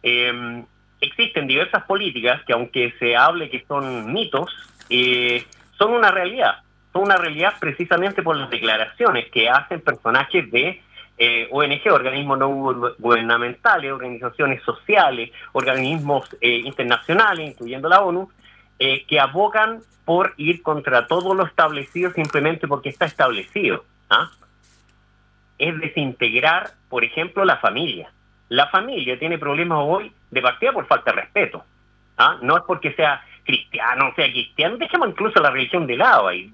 Em, existen diversas políticas que aunque se hable que son mitos, eh, son una realidad. Son una realidad precisamente por las declaraciones que hacen personajes de eh, ONG, organismos no gubernamentales, organizaciones sociales, organismos eh, internacionales, incluyendo la ONU, eh, que abogan por ir contra todo lo establecido simplemente porque está establecido. ¿ah? Es desintegrar, por ejemplo, la familia. La familia tiene problemas hoy de partida por falta de respeto. ¿ah? No es porque sea cristiano, sea cristiano, dejemos incluso la religión de lado y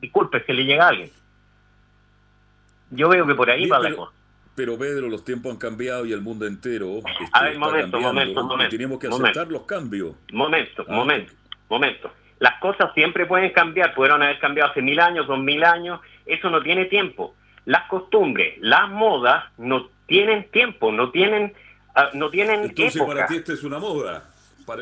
disculpe si le llega a alguien. Yo veo que por ahí va la cosa. Pero Pedro, los tiempos han cambiado y el mundo entero este, a ver, momento, momento, momento, tenemos que aceptar los cambios. Momento, ah, momento momento. Las cosas siempre pueden cambiar, pudieron haber cambiado hace mil años, dos mil años, eso no tiene tiempo. Las costumbres, las modas no tienen tiempo, no tienen, uh, no tienen Entonces para ti esta es una moda,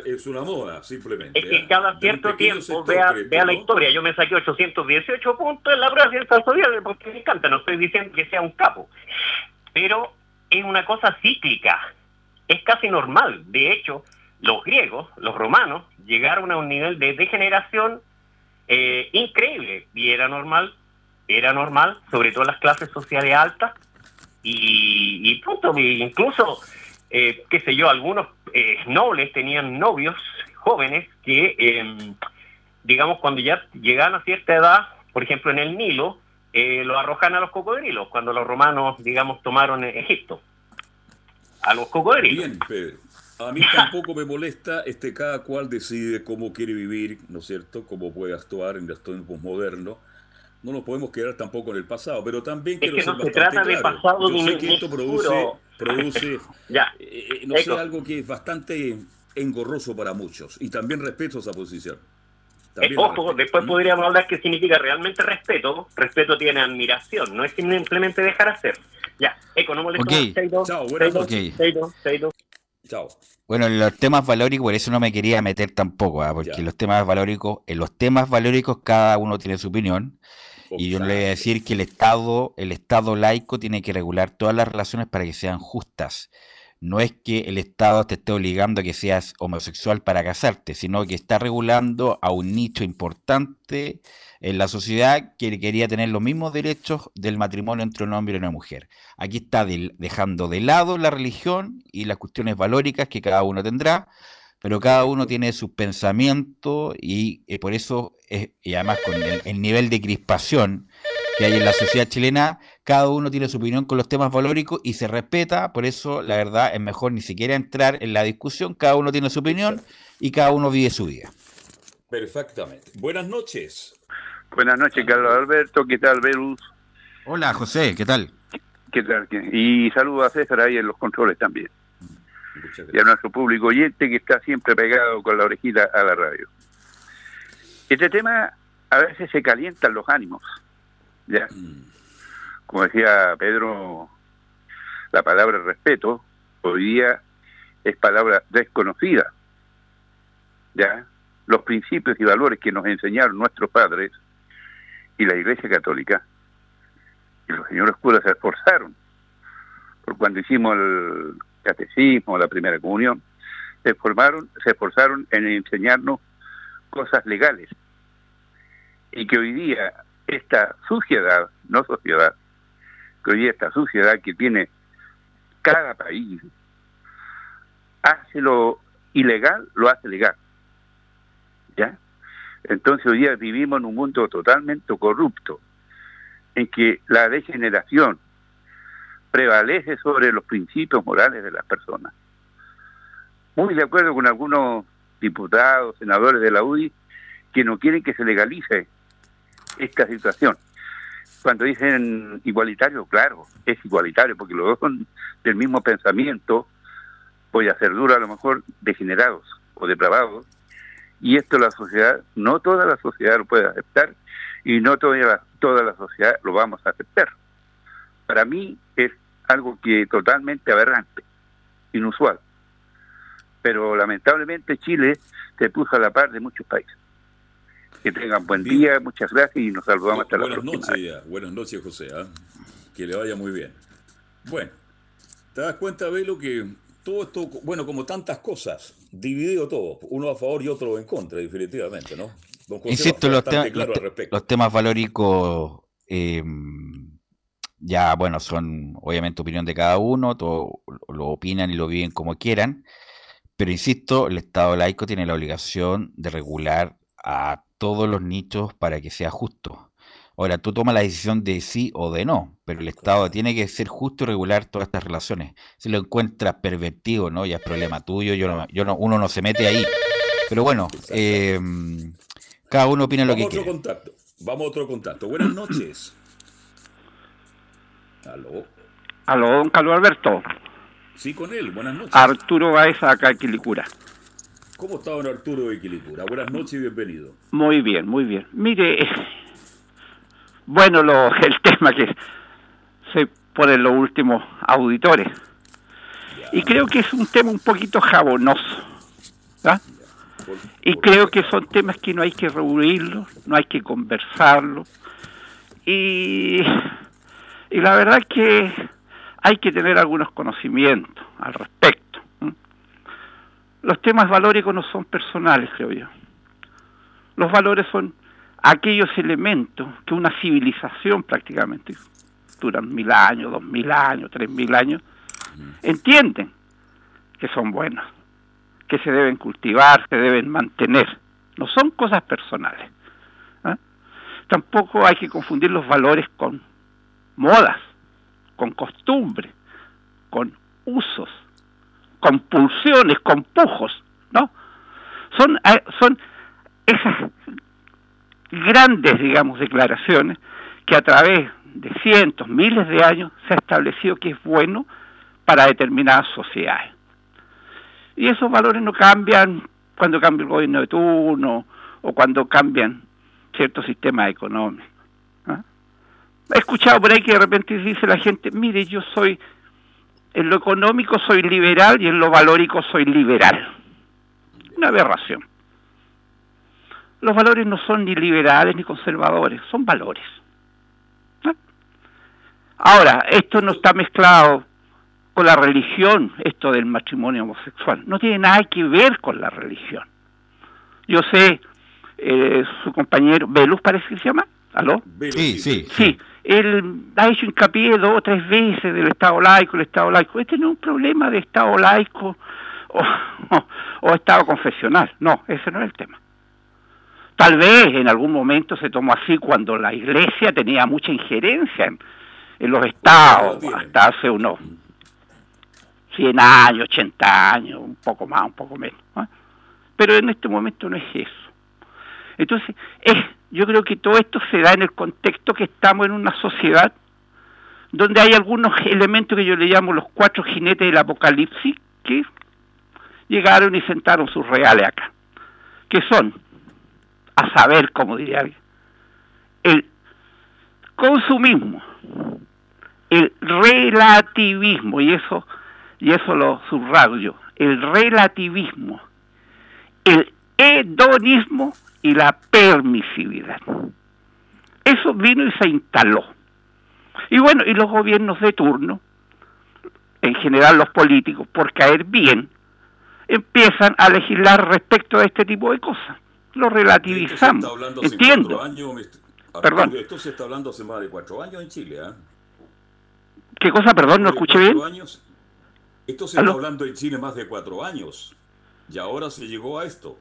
es una moda simplemente. Es que ¿eh? cada cierto tiempo, vea, vea la historia, yo me saqué 818 puntos en la prueba de ciencias sociales porque me encanta, no estoy diciendo que sea un capo, pero es una cosa cíclica, es casi normal, de hecho, los griegos, los romanos, llegaron a un nivel de degeneración eh, increíble. Y era normal, era normal, sobre todo en las clases sociales altas. Y, y punto, incluso, eh, qué sé yo, algunos eh, nobles tenían novios jóvenes que, em, digamos, cuando ya llegaban a cierta edad, por ejemplo en el Nilo, lo arrojan a los cocodrilos, cuando los romanos, digamos, tomaron Egipto, a los cocodrilos. A mí tampoco me molesta, este, cada cual decide cómo quiere vivir, ¿no es cierto? Cómo puede actuar en los tiempos modernos. No nos podemos quedar tampoco en el pasado, pero también quiero ser bastante claro. Yo sé que esto produce, produce ya. Eh, eh, no sé, algo que es bastante engorroso para muchos. Y también respeto esa posición. Eh, ojo, después ¿Mm? podríamos hablar qué significa realmente respeto. Respeto tiene admiración, no es simplemente dejar hacer. Ya, Eco, no molestamos. Chao, buenas noches. Bueno, en los temas valóricos, por eso no me quería meter tampoco, ¿ah? porque los temas valóricos, en los temas valóricos cada uno tiene su opinión. Y yo le voy a decir que el Estado, el Estado laico tiene que regular todas las relaciones para que sean justas. No es que el Estado te esté obligando a que seas homosexual para casarte, sino que está regulando a un nicho importante en la sociedad que quería tener los mismos derechos del matrimonio entre un hombre y una mujer. Aquí está dejando de lado la religión y las cuestiones valóricas que cada uno tendrá, pero cada uno tiene sus pensamientos y, eh, por eso, y además con el, nivel de crispación que hay en la sociedad chilena, cada uno tiene su opinión con los temas valóricos y se respeta, por eso la verdad es mejor ni siquiera entrar en la discusión, cada uno tiene su opinión y cada uno vive su vida. Perfectamente. Buenas noches. Buenas noches, Carlos Alberto. ¿Qué tal, Velus? Hola, José. ¿Qué tal? ¿Qué tal? Y saludo a César ahí en los controles también. Y a nuestro público oyente que está siempre pegado con la orejita a la radio. Este tema a veces se calientan los ánimos. ¿ya? Mm. Como decía Pedro, la palabra respeto hoy día es palabra desconocida. ¿ya? Los principios y valores que nos enseñaron nuestros padres y la Iglesia Católica y los señores curas se esforzaron por cuando hicimos el catecismo, la primera comunión, se formaron, se esforzaron en enseñarnos cosas legales y que hoy día esta suciedad, no sociedad, que hoy día esta suciedad que tiene cada país hace lo ilegal, lo hace legal. ¿Ya? Entonces hoy día vivimos en un mundo totalmente corrupto, en que la degeneración prevalece sobre los principios morales de las personas. Muy de acuerdo con algunos diputados, senadores de la UDI, que no quieren que se legalice esta situación. Cuando dicen igualitario, claro, es igualitario, porque los dos son del mismo pensamiento, voy a ser duro a lo mejor, degenerados o depravados, y esto la sociedad, no toda la sociedad lo puede aceptar y no toda la, toda la sociedad lo vamos a aceptar. Para mí es algo que totalmente aberrante, inusual. Pero lamentablemente Chile se puso a la par de muchos países. Que tengan buen día, muchas gracias y nos saludamos hasta la próxima. Buenas noches, ya. buenas noches José. ¿ah? Que le vaya muy bien. Bueno, ¿te das cuenta, Velo, que todo esto, bueno, como tantas cosas, dividido todo, uno a favor y otro en contra, definitivamente, ¿no? Insisto, los, los, temas valóricos eh, ya, bueno, son obviamente opinión de cada uno, todo lo opinan y lo viven como quieran, pero insisto, el Estado laico tiene la obligación de regular a todos los nichos para que sea justo. Ahora, tú tomas la decisión de sí o de no, pero el Estado tiene que ser justo y regular todas estas relaciones. Si lo encuentras pervertido, ¿no? Ya es problema tuyo, yo no, yo no, uno no se mete ahí. Pero bueno, eh, cada uno opina lo que otro quiere. Contacto. Vamos a otro contacto. Buenas noches. Aló. Aló, don Carlos Alberto. Sí, con él. Buenas noches. Arturo Baez, acá en Quilicura. ¿Cómo está don Arturo de Quilicura? Buenas noches y bienvenido. Muy bien, muy bien. Mire, bueno el tema que se ponen los últimos auditores. Y creo que es un tema un poquito jabonoso. Y creo que son temas que no hay que reunirlos, no hay que conversarlos. Y, y la verdad es que hay que tener algunos conocimientos al respecto. Los temas valóricos no son personales, creo yo. Los valores son aquellos elementos que una civilización prácticamente duran mil años, dos mil años, tres mil años, entienden que son buenos, que se deben cultivar, se deben mantener. No son cosas personales. ¿ah? Tampoco hay que confundir los valores con modas, con costumbres, con usos, con pulsiones, con pujos, ¿no? Son, eh, son esas grandes, digamos, declaraciones que a través de cientos, miles de años se ha establecido que es bueno para determinadas sociedades. Y esos valores no cambian cuando cambia el gobierno de turno o cuando cambian ciertos sistemas económicos. He escuchado por ahí que de repente dice la gente, mire, yo soy, en lo económico soy liberal y en lo valórico soy liberal. Una aberración. Los valores no son ni liberales ni conservadores, son valores. Ahora, esto no está mezclado con la religión, esto del matrimonio homosexual. No tiene nada que ver con la religión. Yo sé, eh, su compañero, Velus parece que se llama, ¿aló? Sí, sí. Sí, él ha hecho hincapié dos o tres veces del Estado laico, el Estado laico. Este no es un problema de Estado laico o, o, Estado confesional, no, ese no es el tema. Tal vez en algún momento se tomó así cuando la Iglesia tenía mucha injerencia en, los estados, hasta hace unos 100 años, 80 años, un poco más, un poco menos. Pero en este momento no es eso. Entonces, es, yo creo que todo esto se da en el contexto que estamos en una sociedad donde hay algunos elementos que yo le llamo los cuatro jinetes del apocalipsis que llegaron y sentaron sus reales acá, que son, a saber, como diría alguien, el consumismo, el relativismo, y eso, y eso lo subrayo, el relativismo, el hedonismo y la permisividad. Eso vino y se instaló. Y bueno, y los gobiernos de turno, en general los políticos, por caer bien, empiezan a legislar respecto a este tipo de cosas. Lo relativizamos. Entiendo. Perdón. Esto se está hablando hace más de cuatro años en Chile. ¿eh? ¿Qué cosa? Perdón, no escuché bien. esto se está hablando en Chile más de cuatro años. Y ahora se llegó a esto.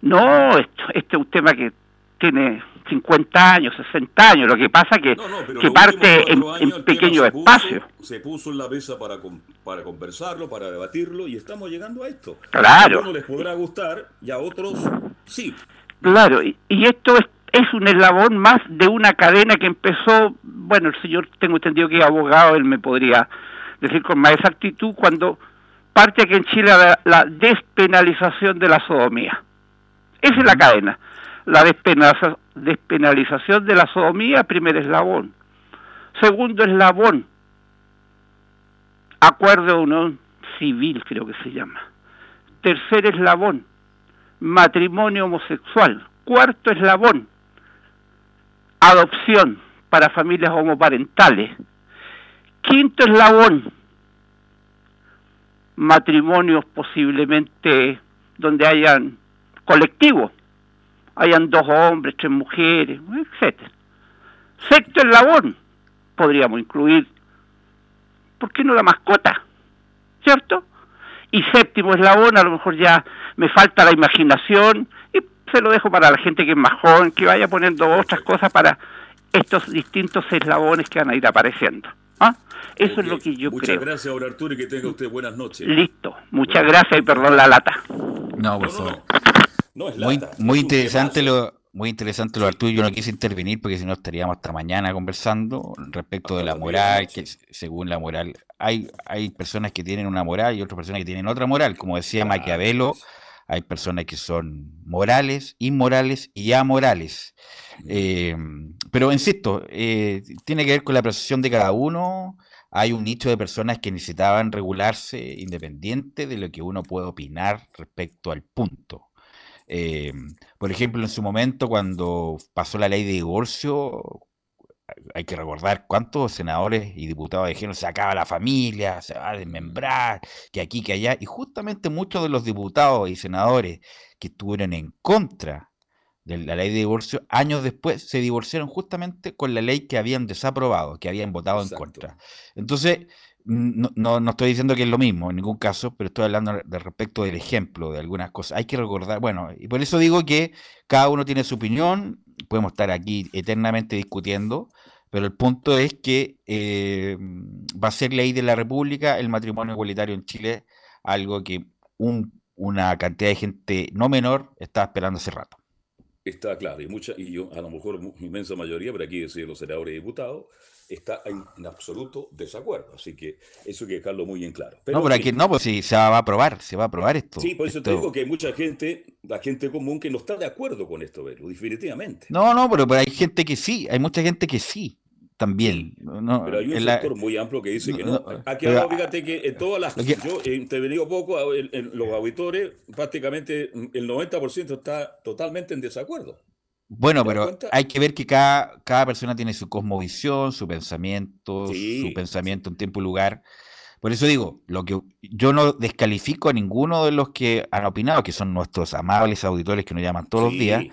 No, esto, este es un tema que tiene 50 años, 60 años. Lo que pasa que, que parte en, en pequeños espacios. Se puso en la mesa para, para conversarlo, para debatirlo, y estamos llegando a esto. Claro. A uno les podrá gustar y a otros sí. Claro, y, esto es, es un eslabón más de una cadena que empezó, bueno, el señor, tengo entendido que es abogado, él me podría decir con más exactitud, cuando parte aquí en Chile la, la despenalización de la sodomía. Esa es la cadena. La despenalización de la sodomía, primer eslabón. Segundo eslabón, acuerdo de unión civil, creo que se llama. Tercer eslabón, matrimonio homosexual. Cuarto eslabón, adopción para familias homoparentales. Quinto eslabón, matrimonios posiblemente donde hayan colectivos, hayan dos hombres, tres mujeres, etcétera. Sexto eslabón, podríamos incluir, ¿por qué no la mascota? ¿Cierto? Y séptimo eslabón, a lo mejor ya me falta la imaginación y se lo dejo para la gente que es más joven, que vaya poniendo otras cosas para estos distintos eslabones que van a ir apareciendo. ¿Ah? Eso es lo que yo creo. Muchas gracias, don Arturo, y que tenga usted buenas noches. Listo. Muchas gracias y perdón la lata. No, por favor muy, muy interesante lo muy interesante lo Arturo. Yo no quise intervenir porque si no estaríamos hasta mañana conversando respecto de la moral, que según la moral hay, hay personas que tienen una moral y otras personas que tienen otra moral. Como decía Maquiavelo, hay personas que son morales, inmorales y amorales. Eh, pero insisto, eh, tiene que ver con la percepción de cada uno. Hay un nicho de personas que necesitaban regularse independiente de lo que uno puede opinar respecto al punto. Eh, por ejemplo, en su momento, cuando pasó la ley de divorcio, hay que recordar cuántos senadores y diputados dijeron se acaba la familia, se va a desmembrar, que aquí, que allá. Y justamente muchos de los diputados y senadores que estuvieron en contra de la ley de divorcio, años después se divorciaron justamente con la ley que habían desaprobado, que habían votado en contra. Entonces, no, no, estoy diciendo que es lo mismo en ningún caso, pero estoy hablando de respecto del ejemplo de algunas cosas. Hay que recordar, bueno, y por eso digo que cada uno tiene su opinión, podemos estar aquí eternamente discutiendo, pero el punto es que eh, va a ser ley de la República el matrimonio igualitario en Chile, algo que un, una cantidad de gente no menor está esperando hace rato. Está claro, y mucha, y yo, a lo mejor inmensa mayoría, pero aquí decir los senadores y diputados, está en, absoluto desacuerdo. Así que eso hay que dejarlo muy en claro. no, pero aquí no, pues si se va a aprobar, se va a aprobar esto. Sí, por eso te digo que hay mucha gente, la gente común, que no está de acuerdo con esto, definitivamente. No, no, pero, pero hay gente que sí, hay mucha gente que sí también. No, pero hay un sector muy amplio que dice que no. Aquí ahora, fíjate que en todas las... Yo he intervenido poco en, los auditores, prácticamente el 90% está totalmente en desacuerdo. Bueno, pero hay que ver que cada, cada persona tiene su cosmovisión, su pensamiento, su pensamiento en tiempo y lugar. Por eso digo, lo que yo no descalifico a ninguno de los que han opinado, que son nuestros amables auditores que nos llaman todos los días,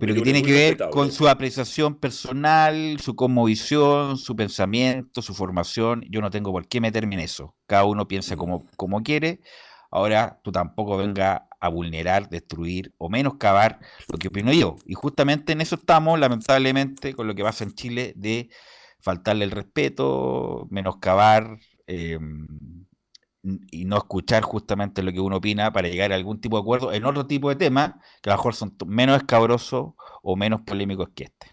pero que tiene que ver con su apreciación personal, su cosmovisión, su pensamiento, su formación. Yo no tengo por qué meterme en eso. Cada uno piensa como, como quiere. Ahora tú tampoco venga a vulnerar, destruir o menoscabar lo que opino yo. Y justamente en eso estamos, lamentablemente, con lo que pasa en Chile, de faltarle el respeto, menoscabar eh, y no escuchar justamente lo que uno opina para llegar a algún tipo de acuerdo en otro tipo de temas que a lo mejor son menos escabrosos o menos polémicos que este.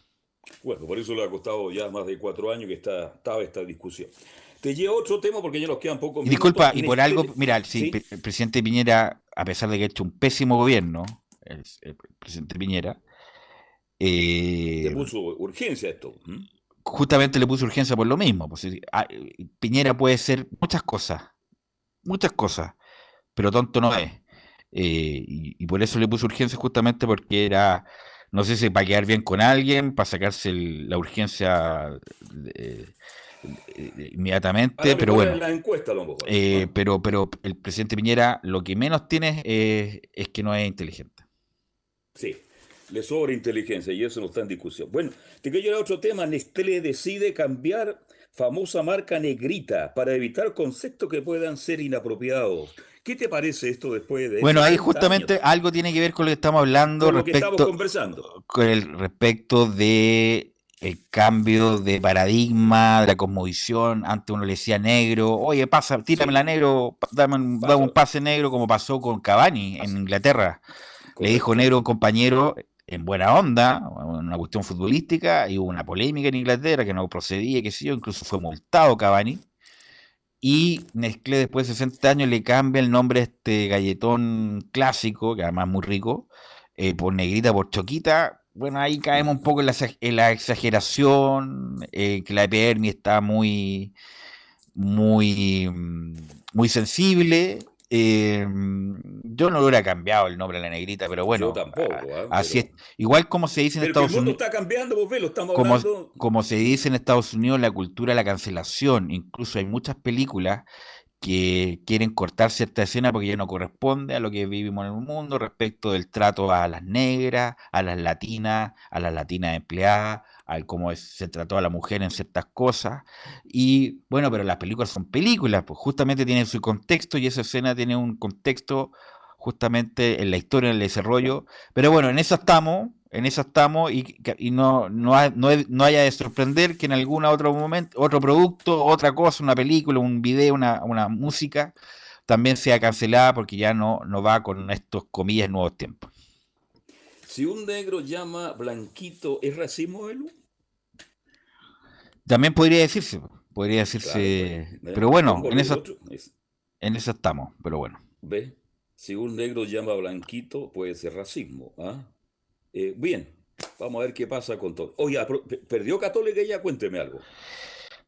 Bueno, por eso le ha costado ya más de cuatro años que está, estaba esta discusión. Te llevo otro tema porque ya nos quedan pocos minutos. Disculpa, y por algo, mira, el presidente Piñera, a pesar de que ha hecho un pésimo gobierno, el, presidente Piñera... Eh, le puso urgencia a esto. Justamente le puso urgencia por lo mismo. Pues, ah, Piñera puede ser muchas cosas, muchas cosas, pero tonto no es. Eh, y, por eso le puso urgencia justamente porque era, no sé si para quedar bien con alguien, para sacarse la urgencia inmediatamente, pero bueno. Eh, pero, pero el presidente Piñera lo que menos tiene es que no es inteligente. Sí, le sobra inteligencia y eso no está en discusión. Bueno, te quiero a otro tema. Nestlé decide cambiar famosa marca negrita para evitar conceptos que puedan ser inapropiados. ¿Qué te parece esto después de... Bueno, ahí justamente algo tiene que ver con lo que estamos hablando. Con lo que estamos conversando. Con el respecto de el cambio de paradigma, de la cosmovisión. Antes uno le decía negro, oye, pasa, tírame la negro, dame, un pase negro, como pasó con Cavani en Inglaterra. Le dijo negro a un compañero en buena onda, una cuestión futbolística, y hubo una polémica en Inglaterra que no procedía, que sé incluso fue multado Cavani. Y Nestlé después de 60 años le cambia el nombre a este galletón clásico, que además es muy rico, eh, por negrita, por choquita, bueno, ahí caemos un poco en la, exageración, eh, que la epidermis está muy, muy, mm, muy sensible. Eh, yo no lo hubiera cambiado el nombre de la negrita, pero bueno. Yo tampoco. ¿ah? así es. Igual como se dice en Estados Unidos. está cambiando, vos lo estamos como, como se dice en Estados Unidos, la cultura de la cancelación. Incluso hay muchas películas que quieren cortar cierta escena porque ya no corresponde a lo que vivimos en el mundo respecto del trato a las negras, a las latinas, a las latinas empleadas, al cómo se trató a la mujer en ciertas cosas. Y bueno, pero las películas son películas, pues justamente tienen su contexto y esa escena tiene un contexto justamente en la historia, en el desarrollo. Pero bueno, en eso estamos, en eso estamos y, no, no, no, haya de sorprender que en algún otro momento, otro producto, otra cosa, una película, un video, una, música, también sea cancelada porque ya no, no va con estos comillas nuevos tiempos. Si un negro llama blanquito, ¿es racismo, Elu? También podría decirse, podría decirse, pero bueno, en eso, en eso estamos, pero bueno. ¿Ve? Si un negro llama blanquito, puede ser racismo, ¿ah? Eh, bien, vamos a ver qué pasa con todo. Oye, ¿perdió Católica ya? Cuénteme algo.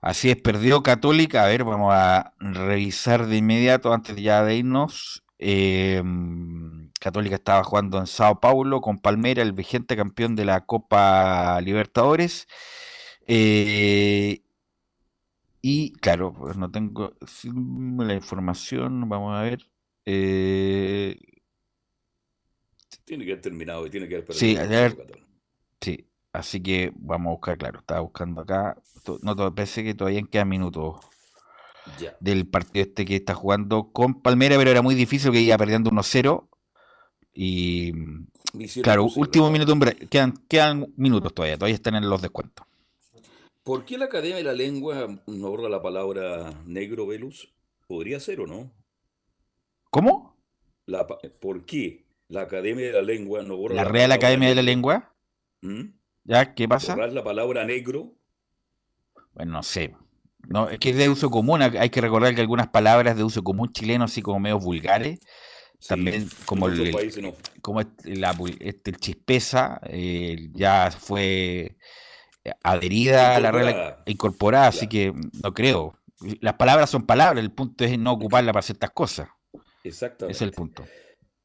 Así es, perdió Católica. A ver, vamos a revisar de inmediato antes ya de irnos. Em, Católica estaba jugando en Sao Paulo con Palmera, el vigente campeón de la Copa Libertadores. Eh, y claro, pues no tengo la información, vamos a ver. Eh, tiene que haber terminado y tiene que haber perdido. Sí, sí, así que vamos a buscar, claro, estaba buscando acá. No, parece que todavía quedan minutos del partido este que está jugando con Palmera, pero era muy difícil que iba perdiendo 1-0. Y claro, último minuto, quedan, quedan minutos todavía, todavía están en los descuentos. ¿Por qué la Academia de la Lengua no borra la palabra negro, Velus? ¿Podría ser o no? ¿Cómo? La, ¿Por qué la Academia de la Lengua no borra la, Real Academia de la Lengua. ¿Mm? ¿Ya? ¿Qué pasa? Borrar la palabra negro. Bueno, no sé. No, es que es de uso común. Hay que recordar que algunas palabras de uso común chileno, así como medio vulgares, también como el, como la, este, el chispeza, eh, ya fue adherida a la Real incorporada, así que no creo. Las palabras son palabras, el punto es no ocuparla para ciertas cosas. Exactamente. Ese es el punto.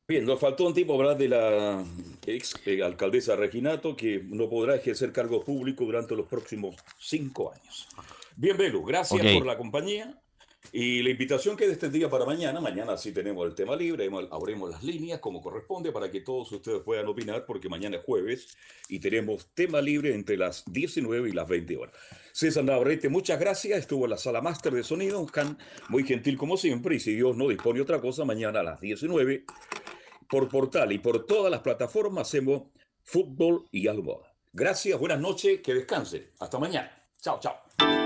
Bien, nos faltó un tiempo hablar de la ex eh, alcaldesa Reginato, que no podrá ejercer cargo público durante los próximos cinco años. Bien, Belu, gracias por la compañía. Y la invitación que este día para mañana, mañana sí tenemos el tema libre, abrimos las líneas como corresponde para que todos ustedes puedan opinar, porque mañana es jueves y tenemos tema libre entre las 19 y las 20 horas. César Navarrete, muchas gracias, estuvo en la sala máster de sonido, muy gentil como siempre, y si Dios no dispone otra cosa, mañana a las 19 por portal y por todas las plataformas hacemos fútbol y algo. Gracias, buenas noches, que descansen. Hasta mañana. Chao, chao.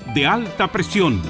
de alta presión.